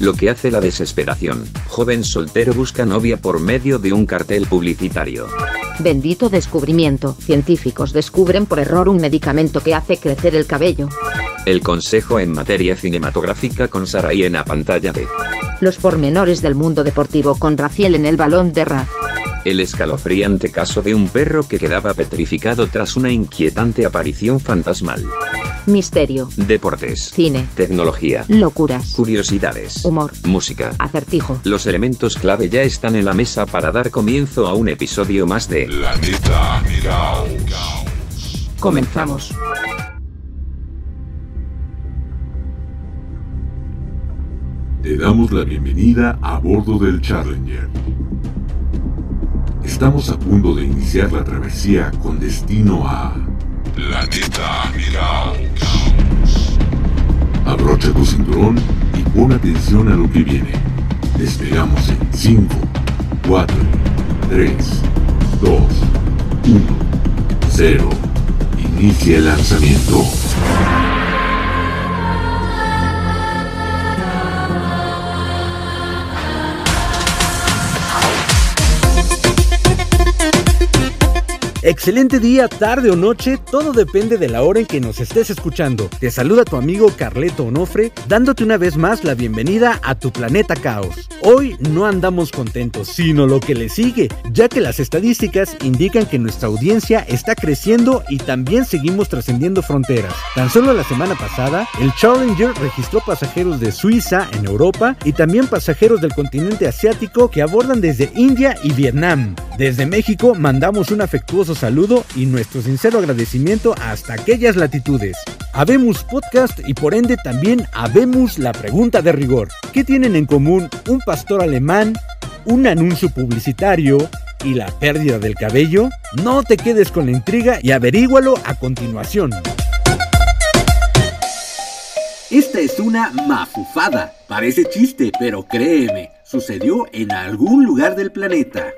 Lo que hace la desesperación. Joven soltero busca novia por medio de un cartel publicitario. Bendito descubrimiento. Científicos descubren por error un medicamento que hace crecer el cabello. El consejo en materia cinematográfica con Sarai en la pantalla de Los pormenores del mundo deportivo con Raciel en el balón de Ra. El escalofriante caso de un perro que quedaba petrificado tras una inquietante aparición fantasmal. Misterio. Deportes. Cine. Tecnología. Locuras. Curiosidades. Humor. Música. Acertijo. Los elementos clave ya están en la mesa para dar comienzo a un episodio más de Planeta Caos. Comenzamos. Te damos la bienvenida a bordo del Challenger. Estamos a punto de iniciar la travesía con destino a Planeta Caos. Abrocha tu cinturón pon atención a lo que viene. Despegamos en 5, 4, 3, 2, 1, 0. Inicia el lanzamiento. Excelente día, tarde o noche, todo depende de la hora en que nos estés escuchando. Te saluda tu amigo Carleto Onofre, dándote una vez más la bienvenida a tu planeta caos. Hoy no andamos contentos, sino lo que le sigue, ya que las estadísticas indican que nuestra audiencia está creciendo y también seguimos trascendiendo fronteras. Tan solo la semana pasada, el Challenger registró pasajeros de Suiza en Europa y también pasajeros del continente asiático que abordan desde India y Vietnam. Desde México mandamos un afectuoso saludo y nuestro sincero agradecimiento hasta aquellas latitudes. Habemos podcast y por ende también habemos la pregunta de rigor. ¿Qué tienen en común un pastor alemán, un anuncio publicitario y la pérdida del cabello? No te quedes con la intriga y averígualo a continuación. Esta es una mafufada. Parece chiste, pero créeme, sucedió en algún lugar del planeta.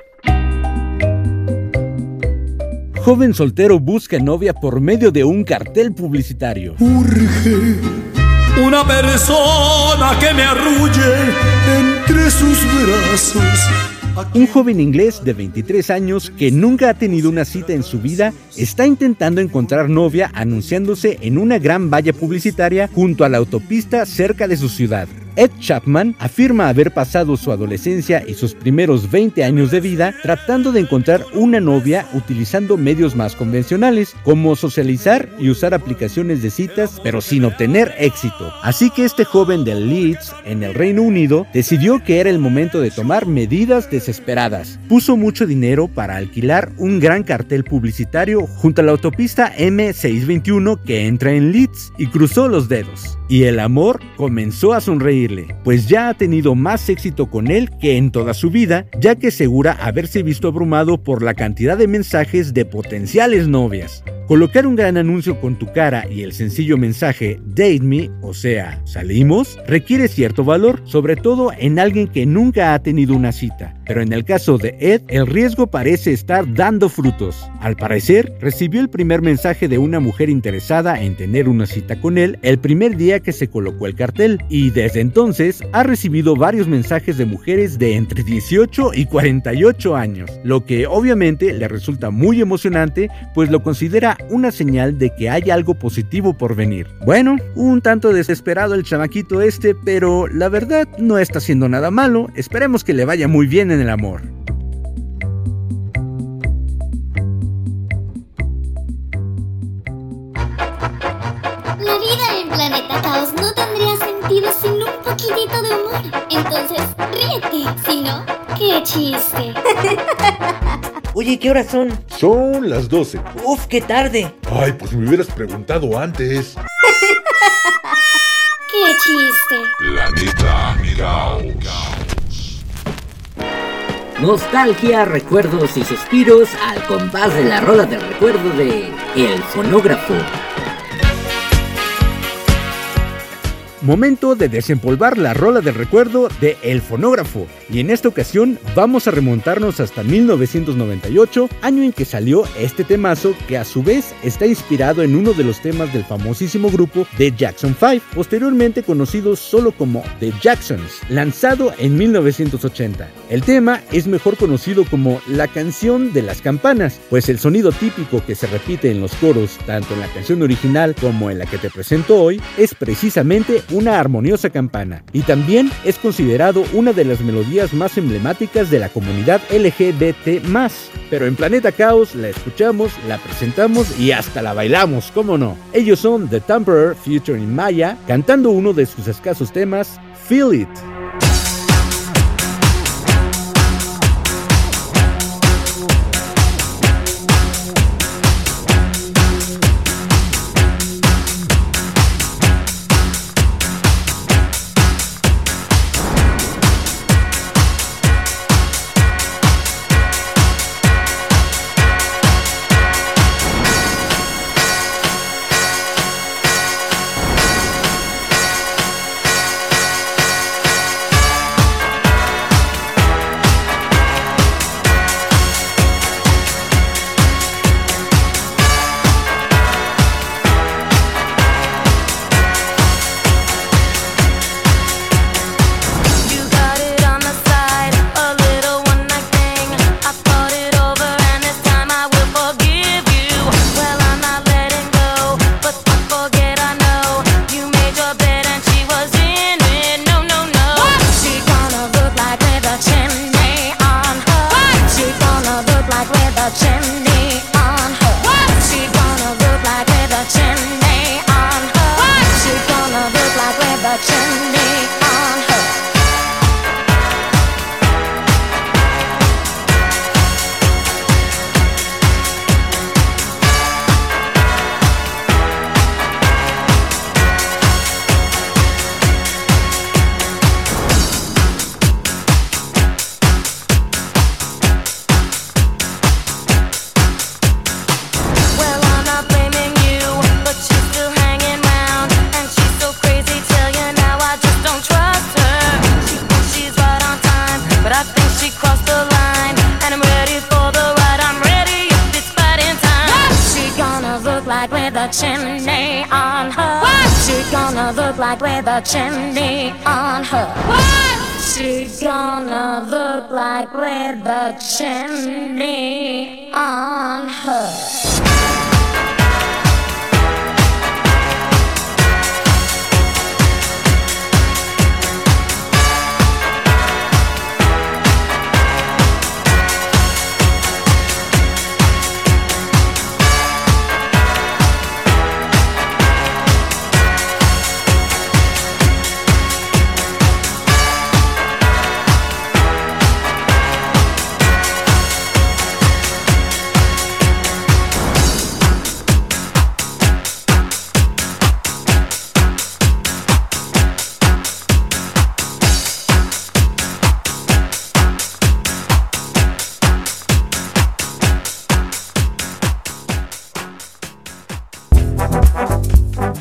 Joven soltero busca novia por medio de un cartel publicitario. Urge una persona que me arrulle entre sus brazos. Un joven inglés de 23 años que nunca ha tenido una cita en su vida está intentando encontrar novia anunciándose en una gran valla publicitaria junto a la autopista cerca de su ciudad. Ed Chapman afirma haber pasado su adolescencia y sus primeros 20 años de vida tratando de encontrar una novia utilizando medios más convencionales, como socializar y usar aplicaciones de citas, pero sin obtener éxito. Así que este joven de Leeds, en el Reino Unido, decidió que era el momento de tomar medidas desesperadas. Puso mucho dinero para alquilar un gran cartel publicitario junto a la autopista M621 que entra en Leeds y cruzó los dedos. Y el amor comenzó a sonreír pues ya ha tenido más éxito con él que en toda su vida, ya que asegura haberse visto abrumado por la cantidad de mensajes de potenciales novias. Colocar un gran anuncio con tu cara y el sencillo mensaje Date me, o sea, salimos, requiere cierto valor, sobre todo en alguien que nunca ha tenido una cita. Pero en el caso de Ed, el riesgo parece estar dando frutos. Al parecer, recibió el primer mensaje de una mujer interesada en tener una cita con él el primer día que se colocó el cartel, y desde entonces ha recibido varios mensajes de mujeres de entre 18 y 48 años, lo que obviamente le resulta muy emocionante, pues lo considera una señal de que hay algo positivo por venir. Bueno, un tanto desesperado el chamaquito este, pero la verdad no está haciendo nada malo, esperemos que le vaya muy bien en el amor. Planeta Caos no tendría sentido sin un poquitito de humor. Entonces, ríete. Si no, qué chiste. Oye, ¿qué horas son? Son las 12. Uf, qué tarde. Ay, pues me hubieras preguntado antes. Qué chiste. Planeta Caos. Nostalgia, recuerdos y suspiros al compás de la rola del recuerdo de El Fonógrafo. Momento de desempolvar la rola del recuerdo de El Fonógrafo. Y en esta ocasión vamos a remontarnos hasta 1998, año en que salió este temazo que a su vez está inspirado en uno de los temas del famosísimo grupo The Jackson 5, posteriormente conocido solo como The Jacksons, lanzado en 1980. El tema es mejor conocido como la canción de las campanas, pues el sonido típico que se repite en los coros, tanto en la canción original como en la que te presento hoy, es precisamente una armoniosa campana y también es considerado una de las melodías más emblemáticas de la comunidad LGBT+. Pero en Planeta Caos la escuchamos, la presentamos y hasta la bailamos, ¿cómo no? Ellos son The Temperer featuring Maya, cantando uno de sus escasos temas, Feel It. the chimney on her? What? She gonna look like with a chimney on her? What? She gonna look like with a chimney on her?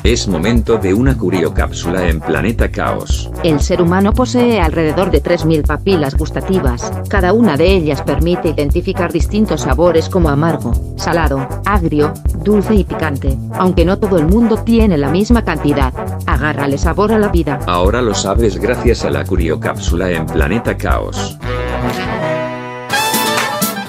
Es momento de una curiocápsula en Planeta Caos. El ser humano posee alrededor de 3.000 papilas gustativas, cada una de ellas permite identificar distintos sabores como amargo, salado, agrio, dulce y picante, aunque no todo el mundo tiene la misma cantidad. Agárrale sabor a la vida. Ahora lo sabes gracias a la curiocápsula en Planeta Caos.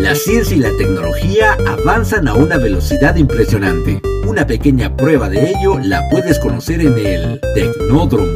La ciencia y la tecnología avanzan a una velocidad impresionante. Una pequeña prueba de ello la puedes conocer en el Tecnódromo.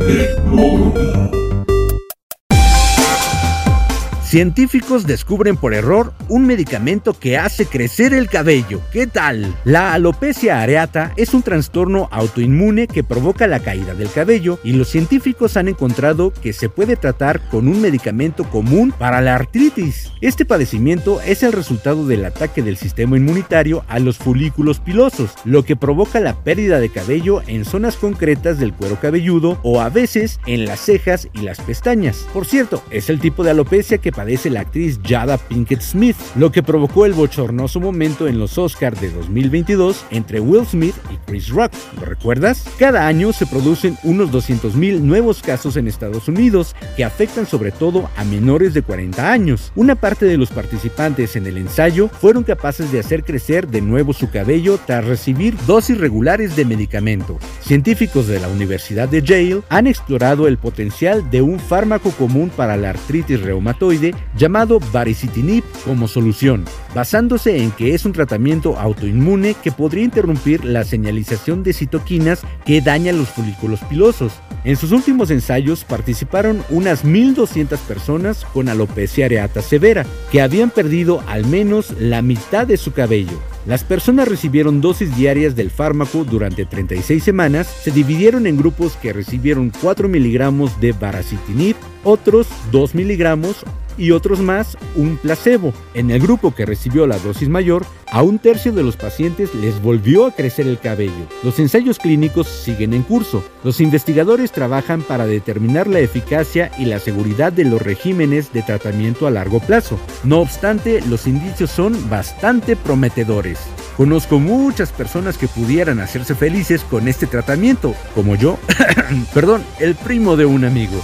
Científicos descubren por error un medicamento que hace crecer el cabello. ¿Qué tal? La alopecia areata es un trastorno autoinmune que provoca la caída del cabello y los científicos han encontrado que se puede tratar con un medicamento común para la artritis. Este padecimiento es el resultado del ataque del sistema inmunitario a los folículos pilosos, lo que provoca la pérdida de cabello en zonas concretas del cuero cabelludo o a veces en las cejas y las pestañas. Por cierto, es el tipo de alopecia que la actriz Jada Pinkett Smith, lo que provocó el bochornoso momento en los Oscars de 2022 entre Will Smith y Chris Rock. ¿Lo recuerdas? Cada año se producen unos 200.000 nuevos casos en Estados Unidos que afectan sobre todo a menores de 40 años. Una parte de los participantes en el ensayo fueron capaces de hacer crecer de nuevo su cabello tras recibir dosis regulares de medicamentos. Científicos de la Universidad de Yale han explorado el potencial de un fármaco común para la artritis reumatoide llamado baricitinib como solución, basándose en que es un tratamiento autoinmune que podría interrumpir la señalización de citoquinas que dañan los folículos pilosos. En sus últimos ensayos participaron unas 1.200 personas con alopecia areata severa, que habían perdido al menos la mitad de su cabello. Las personas recibieron dosis diarias del fármaco durante 36 semanas, se dividieron en grupos que recibieron 4 miligramos de baricitinib, otros 2 miligramos y otros más un placebo. En el grupo que recibió la dosis mayor, a un tercio de los pacientes les volvió a crecer el cabello. Los ensayos clínicos siguen en curso. Los investigadores trabajan para determinar la eficacia y la seguridad de los regímenes de tratamiento a largo plazo. No obstante, los indicios son bastante prometedores. Conozco muchas personas que pudieran hacerse felices con este tratamiento, como yo, perdón, el primo de un amigo.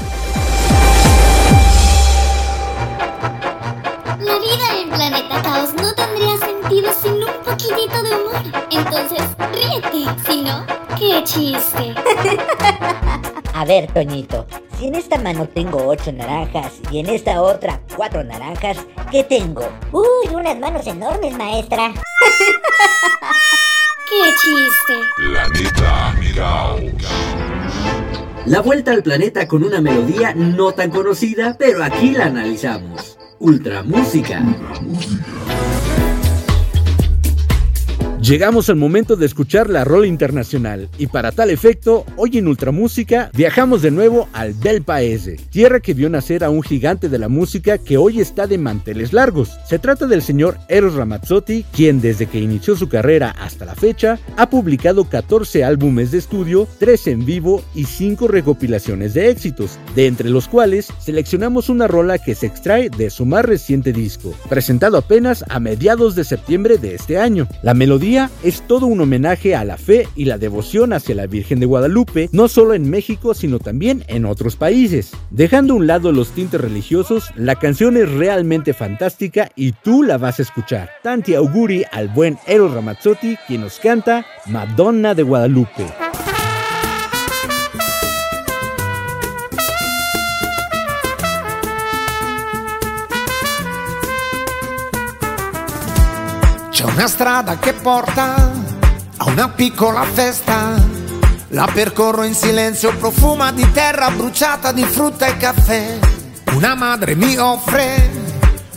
Sentido sin un poquitito de humor. Entonces, ríete. Si no, qué chiste. A ver, Toñito, si en esta mano tengo ocho naranjas y en esta otra cuatro naranjas, ¿qué tengo? Uy, unas manos enormes, maestra. ¡Qué chiste! Planeta. La vuelta al planeta con una melodía no tan conocida, pero aquí la analizamos. Ultra Música. Llegamos al momento de escuchar la rola internacional y para tal efecto, hoy en Ultramúsica viajamos de nuevo al Bel Paese, tierra que vio nacer a un gigante de la música que hoy está de manteles largos. Se trata del señor Eros Ramazzotti, quien desde que inició su carrera hasta la fecha ha publicado 14 álbumes de estudio, 3 en vivo y 5 recopilaciones de éxitos, de entre los cuales seleccionamos una rola que se extrae de su más reciente disco, presentado apenas a mediados de septiembre de este año. La melodía es todo un homenaje a la fe y la devoción hacia la Virgen de Guadalupe, no solo en México, sino también en otros países. Dejando a un lado los tintes religiosos, la canción es realmente fantástica y tú la vas a escuchar. Tanti auguri al buen Eros Ramazzotti, quien nos canta Madonna de Guadalupe. Una strada che porta a una piccola festa. La percorro in silenzio, profuma di terra bruciata di frutta e caffè. Una madre mi offre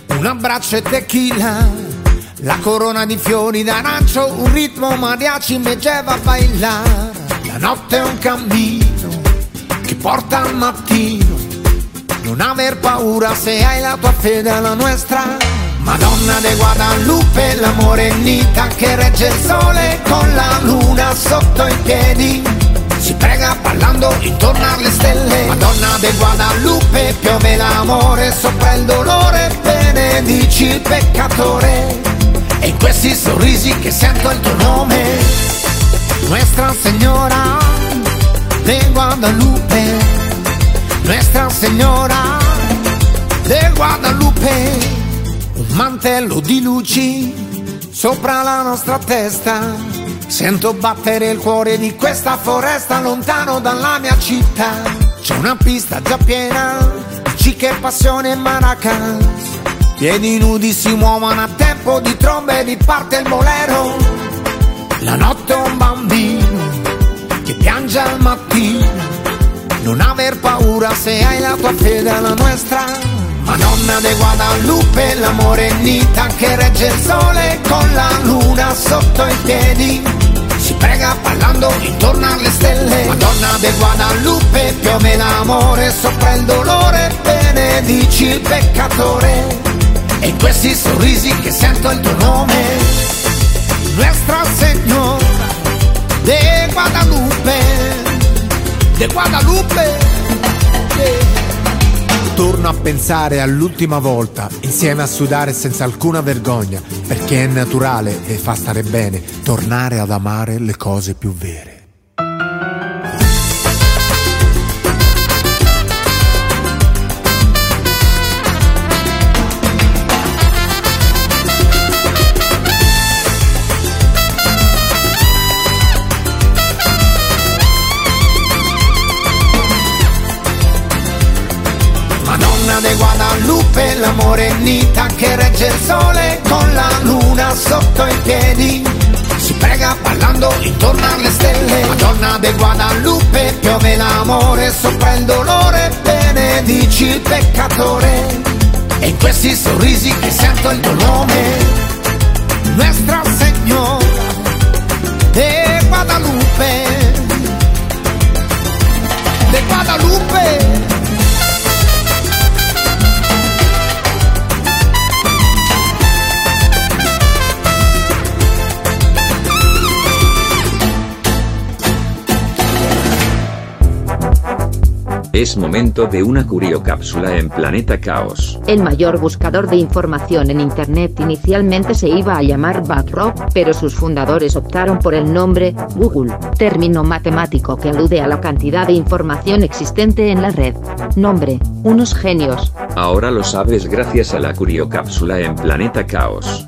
un abbraccio e tequila. La corona di fiori d'arancio, un ritmo mariachi mi lleva a bailare. La notte è un cammino che porta al mattino. Non aver paura se hai la tua fede alla nuestra. Madonna de Guadalupe, la morenita che regge il sole con la luna sotto i piedi. Si prega ballando intorno alle stelle. Madonna de Guadalupe, piove l'amore sopra il dolore, benedici il peccatore. E in questi sorrisi che sento il tuo nome, Nuestra Señora de Guadalupe, Nuestra Señora de Guadalupe un mantello di luci sopra la nostra testa. Sento battere il cuore di questa foresta lontano dalla mia città. C'è una pista già piena di cicche, passione e maracas. Piedi nudi si muovono a tempo di trombe e di parte il bolero. La notte un bambino che piange al mattino. Non aver paura se hai la tua fede alla nuestra. Madonna de Guadalupe, la morenita che regge il sole con la luna sotto i piedi. Si prega parlando intorno alle stelle. Madonna de Guadalupe, piove l'amore sopra il dolore, benedici il peccatore. E questi sorrisi che sento il tuo nome, Nuestra Señora de Guadalupe, de Guadalupe. Torno a pensare all'ultima volta, insieme a sudare senza alcuna vergogna, perché è naturale e fa stare bene tornare ad amare le cose più vere. Il sole con la luna sotto i piedi. Si prega ballando intorno alle stelle. Madonna de Guadalupe, piove l'amore sopra il dolore, benedici il peccatore. E in questi sorrisi che sento il tuo nome, Nuestra Señora de Guadalupe, de Guadalupe. Es momento de una curiocápsula en Planeta Caos. El mayor buscador de información en Internet inicialmente se iba a llamar Backrop, pero sus fundadores optaron por el nombre Google, término matemático que alude a la cantidad de información existente en la red. Nombre, unos genios. Ahora lo sabes gracias a la curiocápsula en Planeta Caos.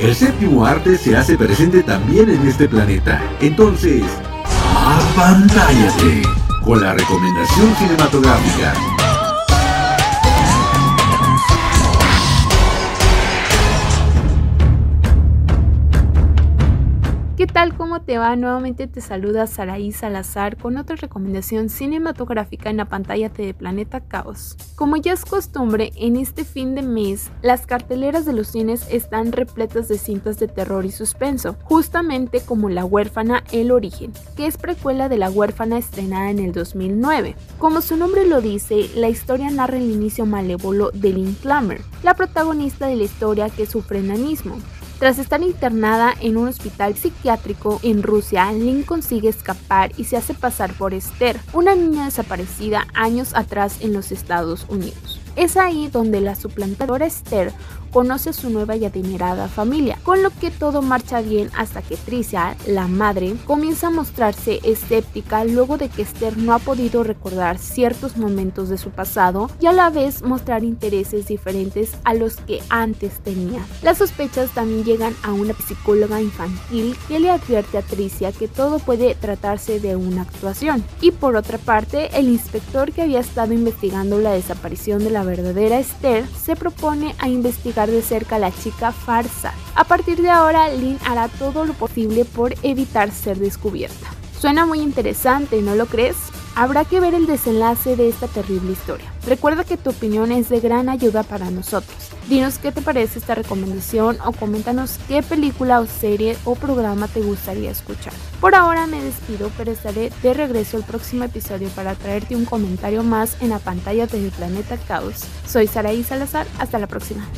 El séptimo arte se hace presente también en este planeta. Entonces, apantállate con la recomendación cinematográfica. Tal? ¿Cómo te va? Nuevamente te saluda Saraí Salazar con otra recomendación cinematográfica en la pantalla de Planeta Caos. Como ya es costumbre, en este fin de mes, las carteleras de los cines están repletas de cintas de terror y suspenso, justamente como La huérfana El origen, que es precuela de La huérfana estrenada en el 2009. Como su nombre lo dice, la historia narra el inicio malévolo de Lynn Klammer, la protagonista de la historia que sufre enanismo. Tras estar internada en un hospital psiquiátrico en Rusia, Lynn consigue escapar y se hace pasar por Esther, una niña desaparecida años atrás en los Estados Unidos. Es ahí donde la suplantadora Esther conoce su nueva y adinerada familia, con lo que todo marcha bien hasta que Tricia, la madre, comienza a mostrarse escéptica luego de que Esther no ha podido recordar ciertos momentos de su pasado y a la vez mostrar intereses diferentes a los que antes tenía. Las sospechas también llegan a una psicóloga infantil que le advierte a Tricia que todo puede tratarse de una actuación. Y por otra parte, el inspector que había estado investigando la desaparición de la verdadera Esther se propone a investigar de cerca a la chica farsa. A partir de ahora, Lynn hará todo lo posible por evitar ser descubierta. Suena muy interesante, ¿no lo crees? Habrá que ver el desenlace de esta terrible historia. Recuerda que tu opinión es de gran ayuda para nosotros. Dinos qué te parece esta recomendación o coméntanos qué película o serie o programa te gustaría escuchar. Por ahora me despido, pero estaré de regreso el próximo episodio para traerte un comentario más en la pantalla del Planeta Caos. Soy Saraí Salazar, hasta la próxima.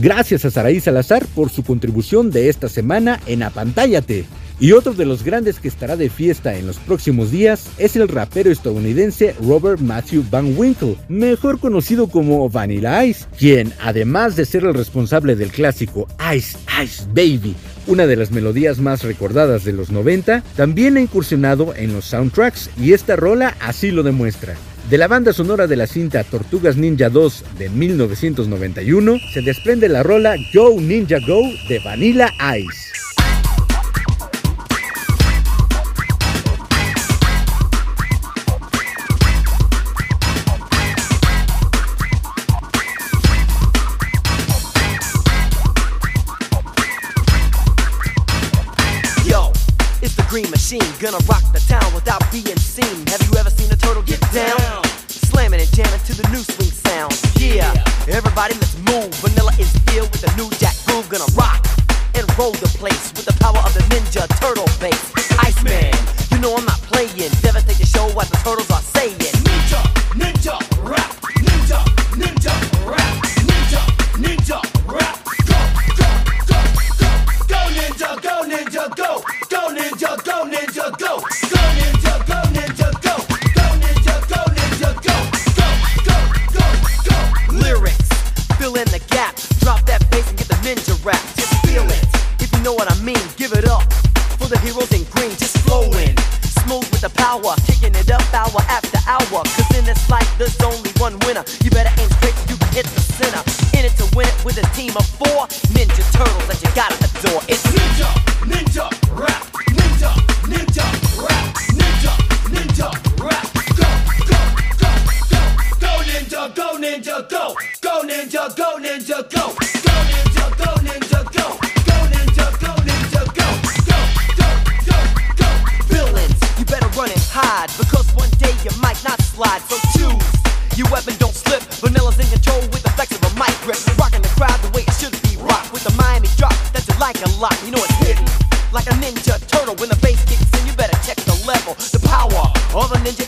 Gracias a Saraí Salazar por su contribución de esta semana en Apantállate. Y otro de los grandes que estará de fiesta en los próximos días es el rapero estadounidense Robert Matthew Van Winkle, mejor conocido como Vanilla Ice, quien, además de ser el responsable del clásico Ice Ice Baby, una de las melodías más recordadas de los 90, también ha incursionado en los soundtracks y esta rola así lo demuestra. De la banda sonora de la cinta Tortugas Ninja 2 de 1991 se desprende la rola Go Ninja Go de Vanilla Ice. green machine, gonna rock the town without being seen. The new swing sound. Yeah, everybody let's move. Vanilla is filled with a new jack groove, gonna rock and roll the place your weapon, don't slip. Vanilla's in control with the flex of a mic grip, rocking the crowd the way it should be rocked with the Miami drop that you like a lot. You know it's hidden like a ninja turtle. When the bass kicks in, you better check the level. The power of a ninja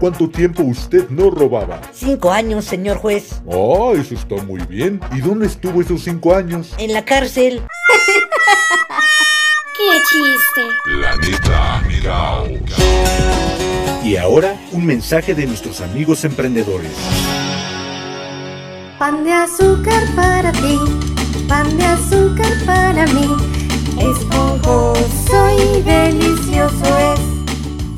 cuánto tiempo usted no robaba? Cinco años, señor juez. Oh, eso está muy bien. ¿Y dónde estuvo esos cinco años? En la cárcel. ¡Qué chiste! Planeta Mirao. Y ahora, un mensaje de nuestros amigos emprendedores. Pan de azúcar para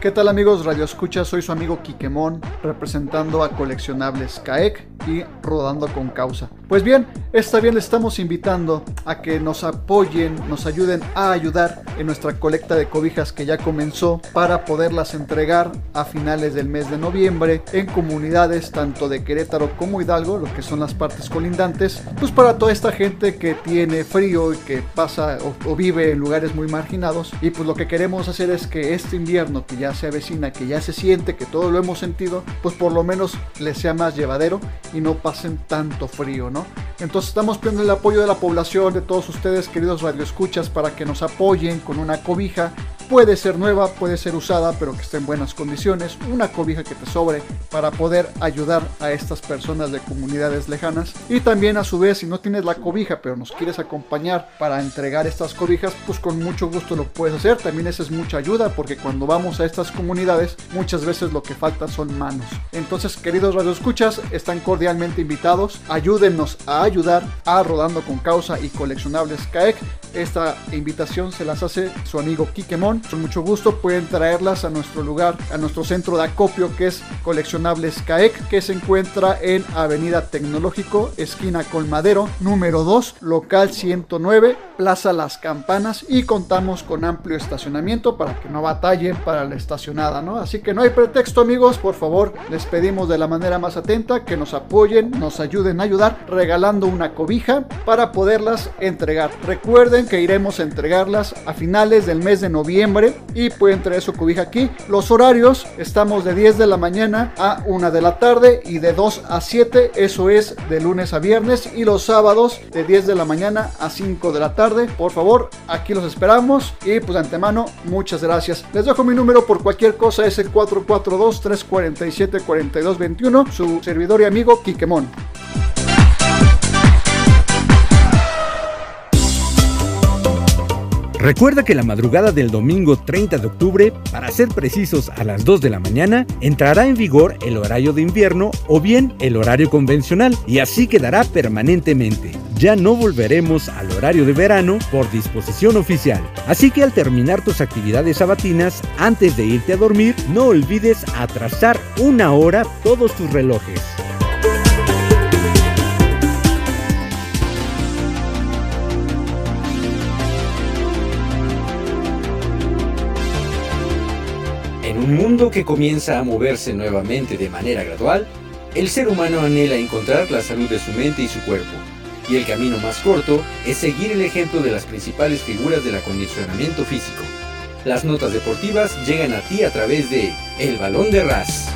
¿Qué tal amigos Radio Escucha? Soy su amigo Quiquemón, representando a Coleccionables CAEC y Rodando con Causa. Pues bien, esta vez les estamos invitando a que nos apoyen, nos ayuden a ayudar en nuestra colecta de cobijas que ya comenzó para poderlas entregar a finales del mes de noviembre en comunidades tanto de Querétaro como Hidalgo, lo que son las partes colindantes, pues para toda esta gente que tiene frío y que pasa o, o vive en lugares muy marginados y pues lo que queremos hacer es que este invierno que ya se avecina, que ya se siente, que todo lo hemos sentido, pues por lo menos les sea más llevadero y no pasen tanto frío, ¿no? Entonces estamos pidiendo el apoyo de la población, de todos ustedes, queridos radioescuchas, para que nos apoyen con una cobija Puede ser nueva, puede ser usada, pero que esté en buenas condiciones. Una cobija que te sobre para poder ayudar a estas personas de comunidades lejanas. Y también a su vez, si no tienes la cobija, pero nos quieres acompañar para entregar estas cobijas, pues con mucho gusto lo puedes hacer. También esa es mucha ayuda porque cuando vamos a estas comunidades, muchas veces lo que falta son manos. Entonces, queridos radioescuchas, están cordialmente invitados. Ayúdennos a ayudar a Rodando con Causa y Coleccionables CAEC. Esta invitación se las hace su amigo Kikemon con mucho gusto pueden traerlas a nuestro lugar, a nuestro centro de acopio que es Coleccionables CAEC, que se encuentra en Avenida Tecnológico, esquina Colmadero, número 2, local 109, Plaza Las Campanas y contamos con amplio estacionamiento para que no batallen para la estacionada, ¿no? Así que no hay pretexto amigos, por favor, les pedimos de la manera más atenta que nos apoyen, nos ayuden a ayudar regalando una cobija para poderlas entregar. Recuerden que iremos a entregarlas a finales del mes de noviembre y pueden traer su cobija aquí. Los horarios estamos de 10 de la mañana a 1 de la tarde y de 2 a 7, eso es de lunes a viernes y los sábados de 10 de la mañana a 5 de la tarde. Por favor, aquí los esperamos y pues de antemano muchas gracias. Les dejo mi número por cualquier cosa, es el 442 347 4221, su servidor y amigo Quiquemón. Recuerda que la madrugada del domingo 30 de octubre, para ser precisos a las 2 de la mañana, entrará en vigor el horario de invierno o bien el horario convencional y así quedará permanentemente. Ya no volveremos al horario de verano por disposición oficial. Así que al terminar tus actividades sabatinas, antes de irte a dormir, no olvides atrasar una hora todos tus relojes. Un mundo que comienza a moverse nuevamente de manera gradual, el ser humano anhela encontrar la salud de su mente y su cuerpo. Y el camino más corto es seguir el ejemplo de las principales figuras del acondicionamiento físico. Las notas deportivas llegan a ti a través de El Balón de Ras.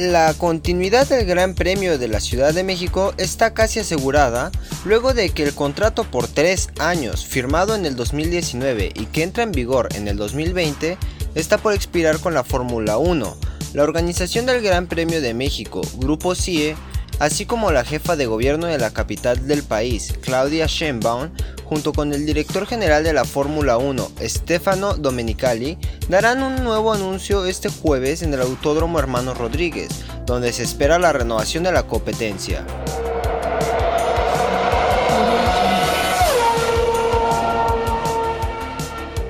La continuidad del Gran Premio de la Ciudad de México está casi asegurada luego de que el contrato por tres años firmado en el 2019 y que entra en vigor en el 2020 está por expirar con la Fórmula 1. La organización del Gran Premio de México, Grupo CIE, así como la jefa de gobierno de la capital del país, Claudia Sheinbaum, junto con el director general de la Fórmula 1, Stefano Domenicali, darán un nuevo anuncio este jueves en el Autódromo Hermano Rodríguez, donde se espera la renovación de la competencia.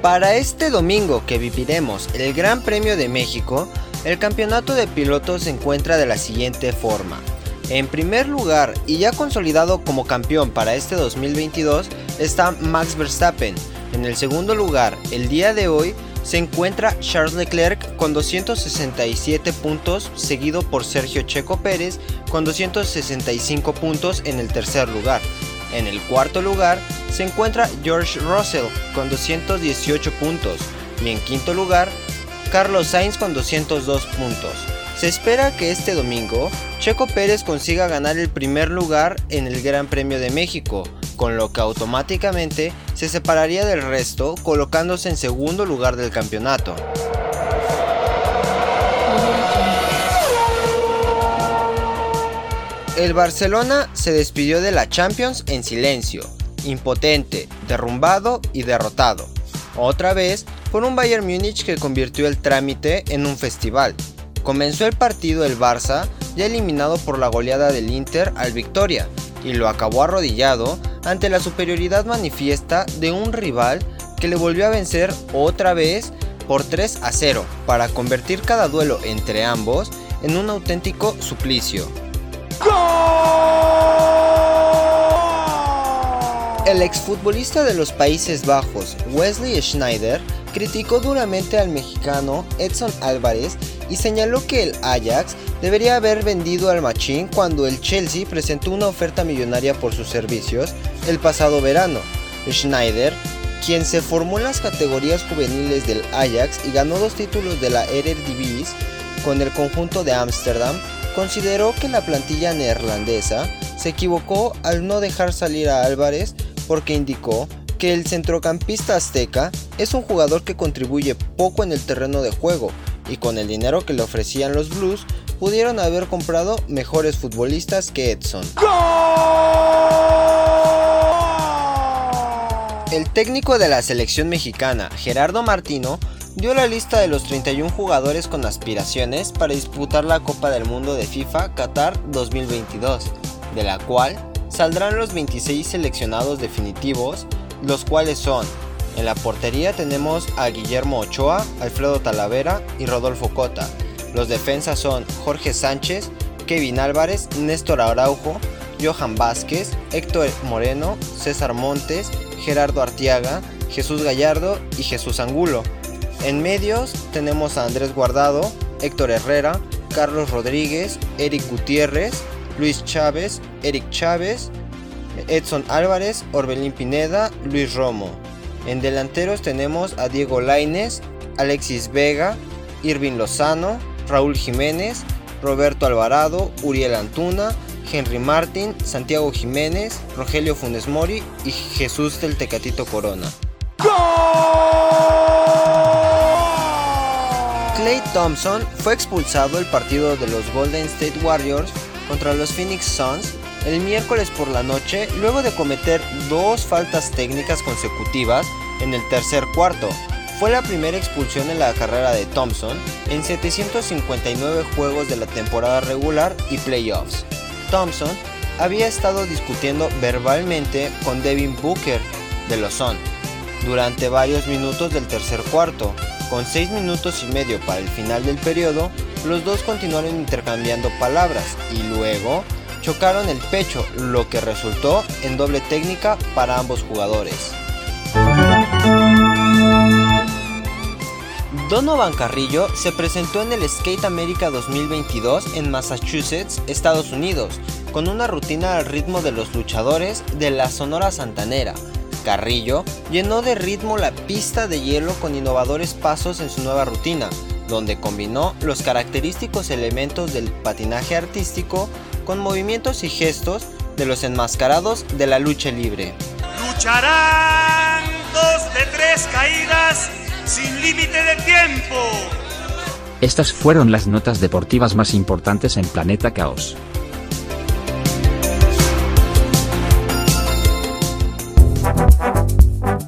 Para este domingo que viviremos el Gran Premio de México, el campeonato de pilotos se encuentra de la siguiente forma. En primer lugar, y ya consolidado como campeón para este 2022, está Max Verstappen. En el segundo lugar, el día de hoy, se encuentra Charles Leclerc con 267 puntos, seguido por Sergio Checo Pérez con 265 puntos en el tercer lugar. En el cuarto lugar se encuentra George Russell con 218 puntos y en quinto lugar Carlos Sainz con 202 puntos. Se espera que este domingo Checo Pérez consiga ganar el primer lugar en el Gran Premio de México, con lo que automáticamente se separaría del resto colocándose en segundo lugar del campeonato. El Barcelona se despidió de la Champions en silencio, impotente, derrumbado y derrotado. Otra vez por un Bayern Múnich que convirtió el trámite en un festival. Comenzó el partido el Barça ya eliminado por la goleada del Inter al Victoria y lo acabó arrodillado ante la superioridad manifiesta de un rival que le volvió a vencer otra vez por 3 a 0 para convertir cada duelo entre ambos en un auténtico suplicio. El exfutbolista de los Países Bajos, Wesley Schneider, criticó duramente al mexicano Edson Álvarez y señaló que el Ajax debería haber vendido al Machín cuando el Chelsea presentó una oferta millonaria por sus servicios el pasado verano. Schneider, quien se formó en las categorías juveniles del Ajax y ganó dos títulos de la Eredivisie con el conjunto de Ámsterdam, consideró que la plantilla neerlandesa se equivocó al no dejar salir a Álvarez porque indicó que el centrocampista azteca es un jugador que contribuye poco en el terreno de juego y con el dinero que le ofrecían los Blues pudieron haber comprado mejores futbolistas que Edson. El técnico de la selección mexicana, Gerardo Martino, dio la lista de los 31 jugadores con aspiraciones para disputar la Copa del Mundo de FIFA Qatar 2022, de la cual saldrán los 26 seleccionados definitivos, los cuales son, en la portería tenemos a Guillermo Ochoa, Alfredo Talavera y Rodolfo Cota. Los defensas son Jorge Sánchez, Kevin Álvarez, Néstor Araujo, Johan Vázquez, Héctor Moreno, César Montes, Gerardo Artiaga, Jesús Gallardo y Jesús Angulo. En medios tenemos a Andrés Guardado, Héctor Herrera, Carlos Rodríguez, Eric Gutiérrez, Luis Chávez, Eric Chávez, Edson Álvarez, Orbelín Pineda, Luis Romo. En delanteros tenemos a Diego Laines, Alexis Vega, Irving Lozano, Raúl Jiménez, Roberto Alvarado, Uriel Antuna, Henry Martin, Santiago Jiménez, Rogelio Funes Mori y Jesús del Tecatito Corona. Clay Thompson fue expulsado del partido de los Golden State Warriors contra los Phoenix Suns el miércoles por la noche luego de cometer dos faltas técnicas consecutivas en el tercer cuarto. Fue la primera expulsión en la carrera de Thompson en 759 juegos de la temporada regular y playoffs. Thompson había estado discutiendo verbalmente con Devin Booker de los Suns durante varios minutos del tercer cuarto. Con 6 minutos y medio para el final del periodo, los dos continuaron intercambiando palabras y luego chocaron el pecho, lo que resultó en doble técnica para ambos jugadores. Donovan Carrillo se presentó en el Skate America 2022 en Massachusetts, Estados Unidos, con una rutina al ritmo de los luchadores de la Sonora Santanera. Carrillo llenó de ritmo la pista de hielo con innovadores pasos en su nueva rutina, donde combinó los característicos elementos del patinaje artístico con movimientos y gestos de los enmascarados de la lucha libre. Lucharán dos de tres caídas sin límite de tiempo. Estas fueron las notas deportivas más importantes en Planeta Caos.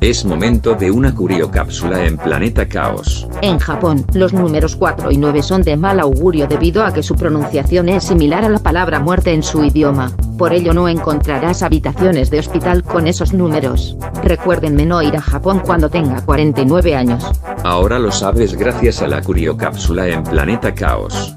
Es momento de una curiocápsula en Planeta Caos. En Japón, los números 4 y 9 son de mal augurio debido a que su pronunciación es similar a la palabra muerte en su idioma. Por ello no encontrarás habitaciones de hospital con esos números. Recuérdenme no ir a Japón cuando tenga 49 años. Ahora lo sabes gracias a la curiocápsula en Planeta Caos.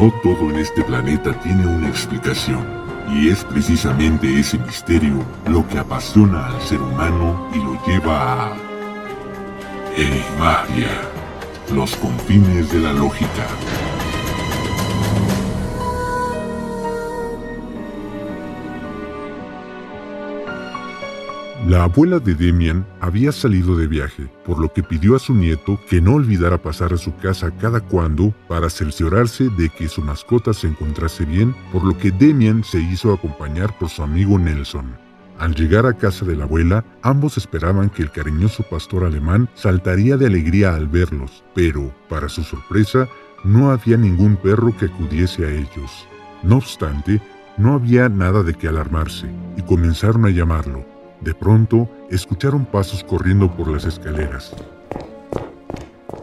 No todo en este planeta tiene una explicación, y es precisamente ese misterio lo que apasiona al ser humano y lo lleva a... Enigmagia, los confines de la lógica. La abuela de Demian había salido de viaje, por lo que pidió a su nieto que no olvidara pasar a su casa cada cuando para cerciorarse de que su mascota se encontrase bien, por lo que Demian se hizo acompañar por su amigo Nelson. Al llegar a casa de la abuela, ambos esperaban que el cariñoso pastor alemán saltaría de alegría al verlos, pero, para su sorpresa, no había ningún perro que acudiese a ellos. No obstante, no había nada de qué alarmarse, y comenzaron a llamarlo. De pronto, escucharon pasos corriendo por las escaleras.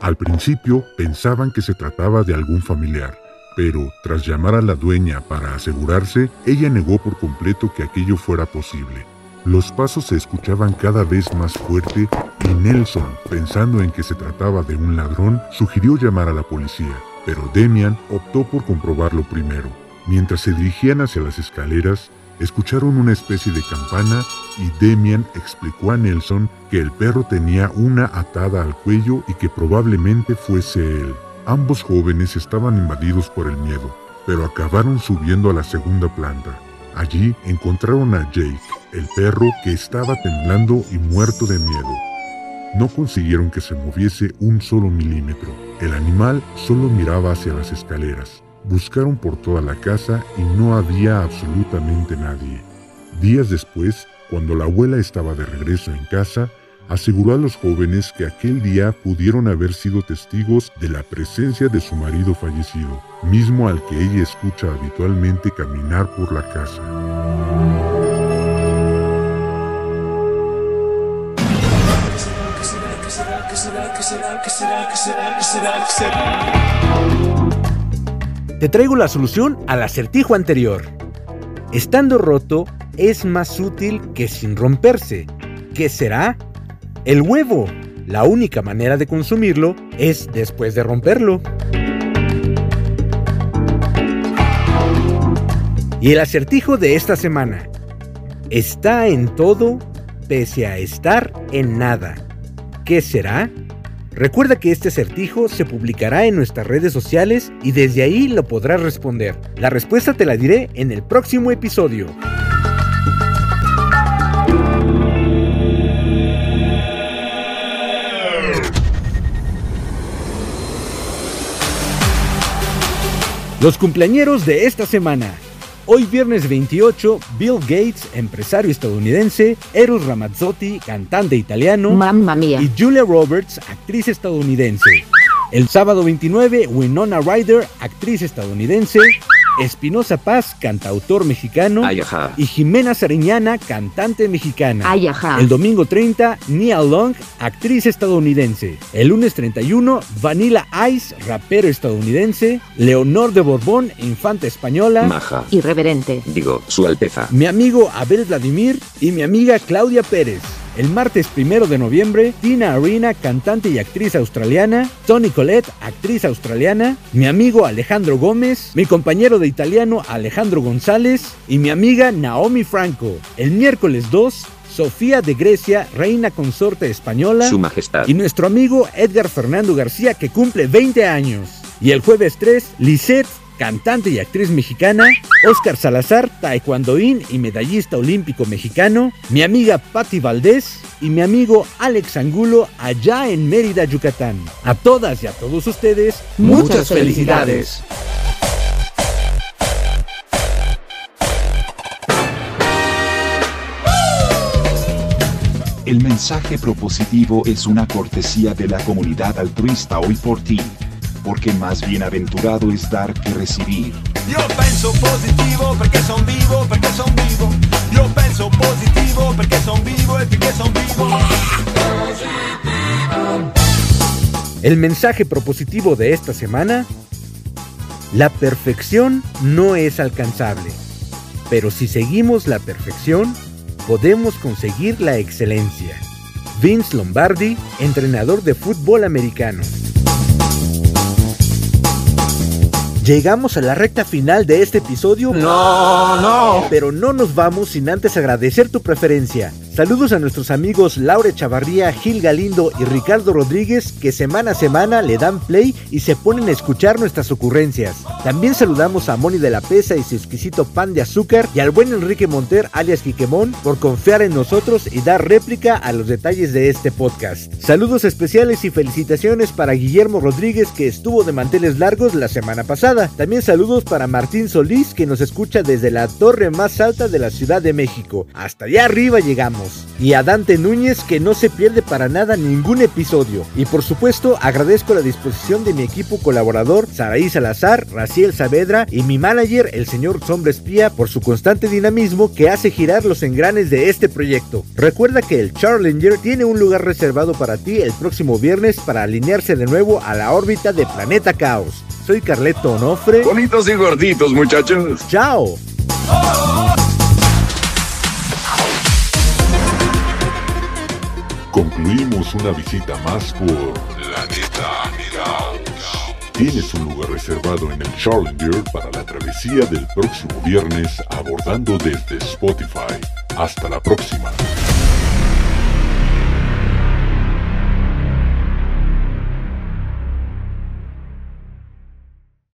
Al principio pensaban que se trataba de algún familiar, pero tras llamar a la dueña para asegurarse, ella negó por completo que aquello fuera posible. Los pasos se escuchaban cada vez más fuerte y Nelson, pensando en que se trataba de un ladrón, sugirió llamar a la policía, pero Demian optó por comprobarlo primero. Mientras se dirigían hacia las escaleras, escucharon una especie de campana y Demian explicó a Nelson que el perro tenía una atada al cuello y que probablemente fuese él. Ambos jóvenes estaban invadidos por el miedo, pero acabaron subiendo a la segunda planta. Allí encontraron a Jake, el perro que estaba temblando y muerto de miedo. No consiguieron que se moviese un solo milímetro. El animal solo miraba hacia las escaleras. Buscaron por toda la casa y no había absolutamente nadie. Días después, cuando la abuela estaba de regreso en casa, aseguró a los jóvenes que aquel día pudieron haber sido testigos de la presencia de su marido fallecido, mismo al que ella escucha habitualmente caminar por la casa. Te traigo la solución al acertijo anterior. Estando roto es más útil que sin romperse. ¿Qué será? El huevo. La única manera de consumirlo es después de romperlo. Y el acertijo de esta semana. Está en todo pese a estar en nada. ¿Qué será? Recuerda que este acertijo se publicará en nuestras redes sociales y desde ahí lo podrás responder. La respuesta te la diré en el próximo episodio. Los cumpleañeros de esta semana. Hoy viernes 28, Bill Gates, empresario estadounidense, Eros Ramazzotti, cantante italiano, Mamma mía. y Julia Roberts, actriz estadounidense. El sábado 29, Winona Ryder, actriz estadounidense, Espinosa Paz, cantautor mexicano, Ay, ajá. y Jimena Sariñana, cantante mexicana. Ay, ajá. El domingo 30, Nia Long, actriz estadounidense. El lunes 31, Vanilla Ice, rapero estadounidense. Leonor de Borbón, infanta española. Maja. Irreverente. Digo, Su Alteza. Mi amigo Abel Vladimir y mi amiga Claudia Pérez. El martes primero de noviembre, Tina Arena, cantante y actriz australiana, Tony Collette, actriz australiana, mi amigo Alejandro Gómez, mi compañero de italiano Alejandro González y mi amiga Naomi Franco. El miércoles 2, Sofía de Grecia, reina consorte española. Su Majestad. Y nuestro amigo Edgar Fernando García, que cumple 20 años. Y el jueves 3, Lisette, cantante y actriz mexicana, Oscar Salazar, taekwondoín y medallista olímpico mexicano, mi amiga Patti Valdés y mi amigo Alex Angulo allá en Mérida, Yucatán. A todas y a todos ustedes, muchas, felicidades. El mensaje propositivo es una cortesía de la comunidad altruista hoy por ti, porque más bienaventurado es dar que recibir. Io penso positivo perché son vivo, perché son vivo. Io penso positivo perché son vivo e perché son vivo. El mensaje propositivo de esta semana, la perfección no es alcanzable, pero si seguimos la perfección, podemos conseguir la excelencia. Vince Lombardi, entrenador de fútbol americano. Llegamos a la recta final de este episodio. No, no. Pero no nos vamos sin antes agradecer tu preferencia. Saludos a nuestros amigos Laure Chavarría, Gil Galindo y Ricardo Rodríguez que semana a semana le dan play y se ponen a escuchar nuestras ocurrencias. También saludamos a Moni de la Pesa y su exquisito pan de azúcar y al buen Enrique Monter alias Quiquemón por confiar en nosotros y dar réplica a los detalles de este podcast. Saludos especiales y felicitaciones para Guillermo Rodríguez que estuvo de manteles largos la semana pasada. También saludos para Martín Solís que nos escucha desde la torre más alta de la Ciudad de México. Hasta allá arriba llegamos. Y a Dante Núñez que no se pierde para nada ningún episodio. Y por supuesto agradezco la disposición de mi equipo colaborador Saraí Salazar, Raciel Saavedra y mi manager el señor Sombra Espía por su constante dinamismo que hace girar los engranes de este proyecto. Recuerda que el Challenger tiene un lugar reservado para ti el próximo viernes para alinearse de nuevo a la órbita de Planeta Caos. Soy Carleto Onofre. Bonitos y gorditos, muchachos. Chao. Concluimos una visita más por La Neta Caos. Tienes un lugar reservado en el Challenger para la travesía del próximo viernes abordando desde Spotify. Hasta la próxima.